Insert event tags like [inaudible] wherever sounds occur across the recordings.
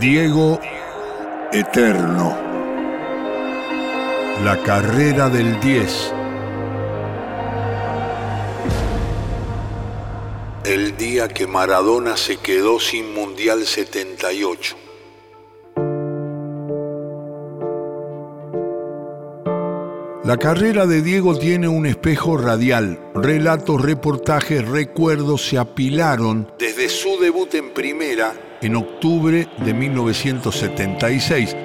Diego Eterno. La carrera del 10. El día que Maradona se quedó sin Mundial 78. La carrera de Diego tiene un espejo radial. Relatos, reportajes, recuerdos se apilaron desde su debut en primera en octubre de 1976.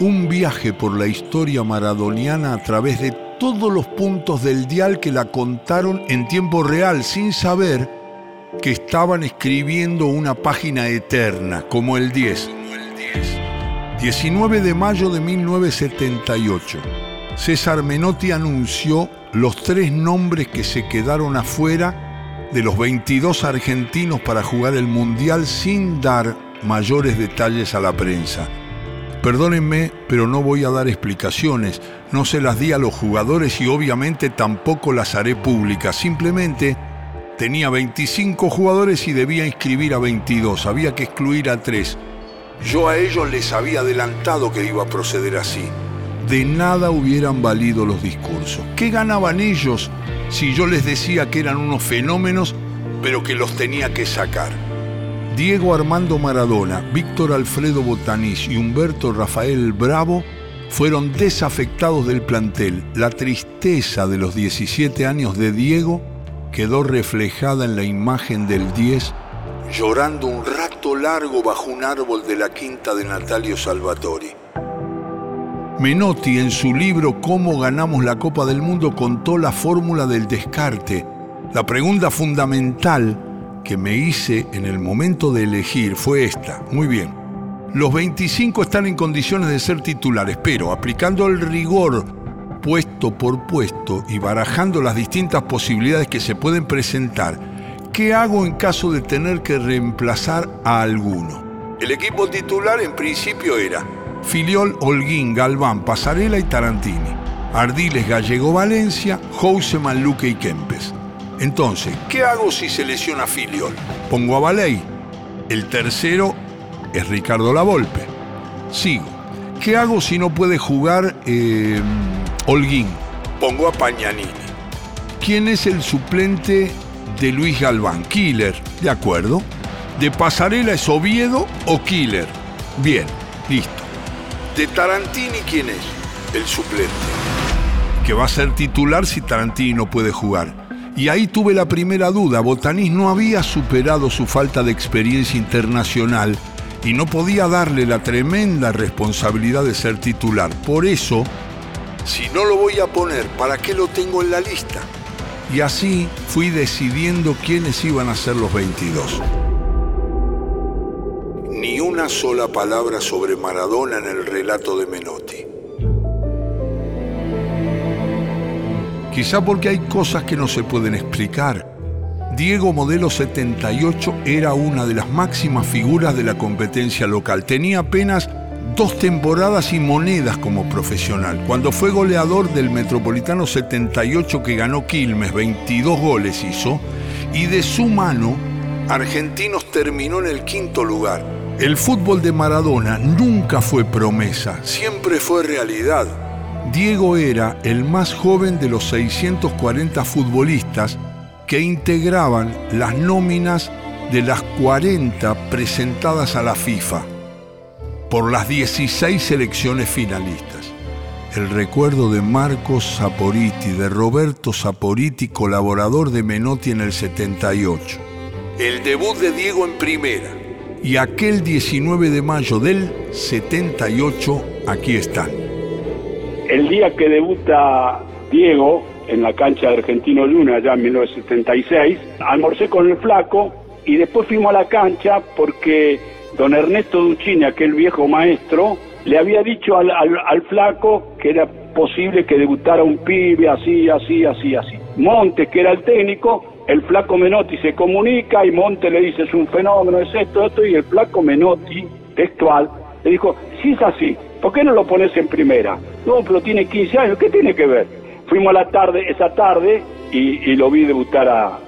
Un viaje por la historia maradoniana a través de todos los puntos del dial que la contaron en tiempo real, sin saber que estaban escribiendo una página eterna, como el 10. 19 de mayo de 1978. César Menotti anunció los tres nombres que se quedaron afuera de los 22 argentinos para jugar el Mundial sin dar mayores detalles a la prensa. Perdónenme, pero no voy a dar explicaciones, no se las di a los jugadores y obviamente tampoco las haré públicas, simplemente tenía 25 jugadores y debía inscribir a 22, había que excluir a 3. Yo a ellos les había adelantado que iba a proceder así. De nada hubieran valido los discursos. ¿Qué ganaban ellos si yo les decía que eran unos fenómenos, pero que los tenía que sacar. Diego Armando Maradona, Víctor Alfredo Botanís y Humberto Rafael Bravo fueron desafectados del plantel. La tristeza de los 17 años de Diego quedó reflejada en la imagen del 10 llorando un rato largo bajo un árbol de la quinta de Natalio Salvatori. Menotti en su libro Cómo ganamos la Copa del Mundo contó la fórmula del descarte. La pregunta fundamental que me hice en el momento de elegir fue esta. Muy bien. Los 25 están en condiciones de ser titulares, pero aplicando el rigor puesto por puesto y barajando las distintas posibilidades que se pueden presentar, ¿qué hago en caso de tener que reemplazar a alguno? El equipo titular en principio era Filiol, Holguín, Galván, Pasarela y Tarantini. Ardiles, Gallego, Valencia, Houseman, Luque y Kempes. Entonces, ¿qué hago si se lesiona Filiol? Pongo a Valey. El tercero es Ricardo Lavolpe. Sigo. ¿Qué hago si no puede jugar eh, Holguín? Pongo a Pañanini. ¿Quién es el suplente de Luis Galván? Killer, de acuerdo. ¿De Pasarela es Oviedo o Killer? Bien, listo. ¿De Tarantini quién es? El suplente. Que va a ser titular si Tarantini no puede jugar. Y ahí tuve la primera duda. Botanís no había superado su falta de experiencia internacional y no podía darle la tremenda responsabilidad de ser titular. Por eso, si no lo voy a poner, ¿para qué lo tengo en la lista? Y así fui decidiendo quiénes iban a ser los 22 ni una sola palabra sobre Maradona en el relato de Menotti. Quizá porque hay cosas que no se pueden explicar. Diego Modelo 78 era una de las máximas figuras de la competencia local. Tenía apenas dos temporadas y monedas como profesional. Cuando fue goleador del Metropolitano 78 que ganó Quilmes, 22 goles hizo, y de su mano, Argentinos terminó en el quinto lugar. El fútbol de Maradona nunca fue promesa, siempre fue realidad. Diego era el más joven de los 640 futbolistas que integraban las nóminas de las 40 presentadas a la FIFA por las 16 selecciones finalistas. El recuerdo de Marcos Saporiti, de Roberto Saporiti, colaborador de Menotti en el 78. El debut de Diego en primera y aquel 19 de mayo del 78, aquí están. El día que debuta Diego en la cancha de Argentino Luna, ya en 1976, almorcé con el flaco y después fuimos a la cancha porque don Ernesto Duchini, aquel viejo maestro, le había dicho al, al flaco que era posible que debutara un pibe así, así, así, así. Montes, que era el técnico, el flaco Menotti se comunica y Monte le dice es un fenómeno, es esto, esto, y el flaco Menotti, textual, le dijo, si es así, ¿por qué no lo pones en primera? No, pero tiene 15 años, ¿qué tiene que ver? Fuimos a la tarde, esa tarde, y, lo vi debutar a,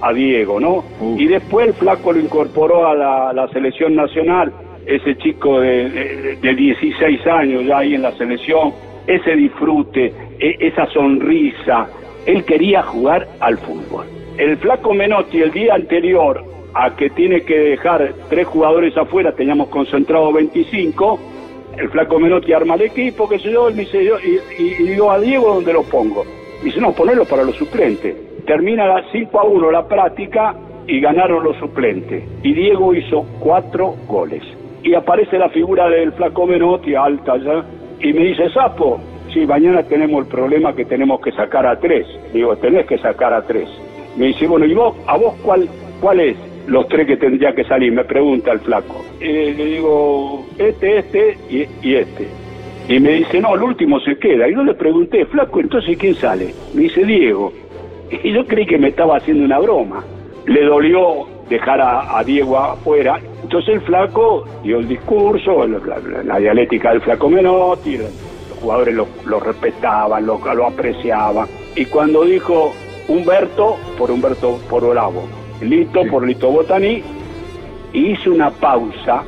a, Diego, ¿no? Y después el flaco lo incorporó a la, selección nacional ese chico de, 16 años ya ahí en la selección, ese disfrute, e, esa sonrisa. Él quería jugar al fútbol. El flaco Menotti el día anterior a que tiene que dejar tres jugadores afuera, teníamos concentrado 25, el flaco Menotti arma el equipo, que se yo, él me dice, y, y, digo a Diego, ¿dónde lo pongo? dice, no, ponerlo para los suplentes. Termina la 5 a 1 la práctica y ganaron los suplentes. Y Diego hizo cuatro goles. Y aparece la figura del flaco Menotti, alta ya, y me dice, Sapo, sí, mañana tenemos el problema que tenemos que sacar a tres. Digo, tenés que sacar a tres. Me dice, bueno, ¿y vos, a vos cuál, cuál es? Los tres que tendría que salir, me pregunta el flaco. le digo, este, este y, este. Y me dice, no, el último se queda. Y yo le pregunté, flaco, entonces ¿quién sale? Me dice, Diego. [laughs] Y yo creí que me estaba haciendo una broma. Le dolió dejar a, Diego afuera. Entonces el flaco dio el discurso, la, dialéctica del flaco Menotti, los jugadores lo, respetaban, lo, lo, apreciaban. Y cuando dijo Humberto, por Humberto por Olavo, Lito por Lito Botaní, hizo una pausa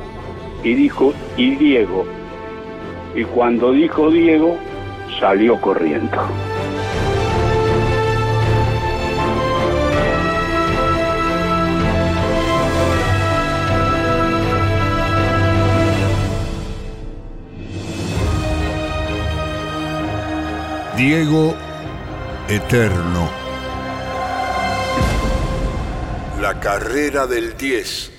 y dijo, y Diego. Y cuando dijo Diego, salió corriendo. Diego Eterno. La carrera del 10.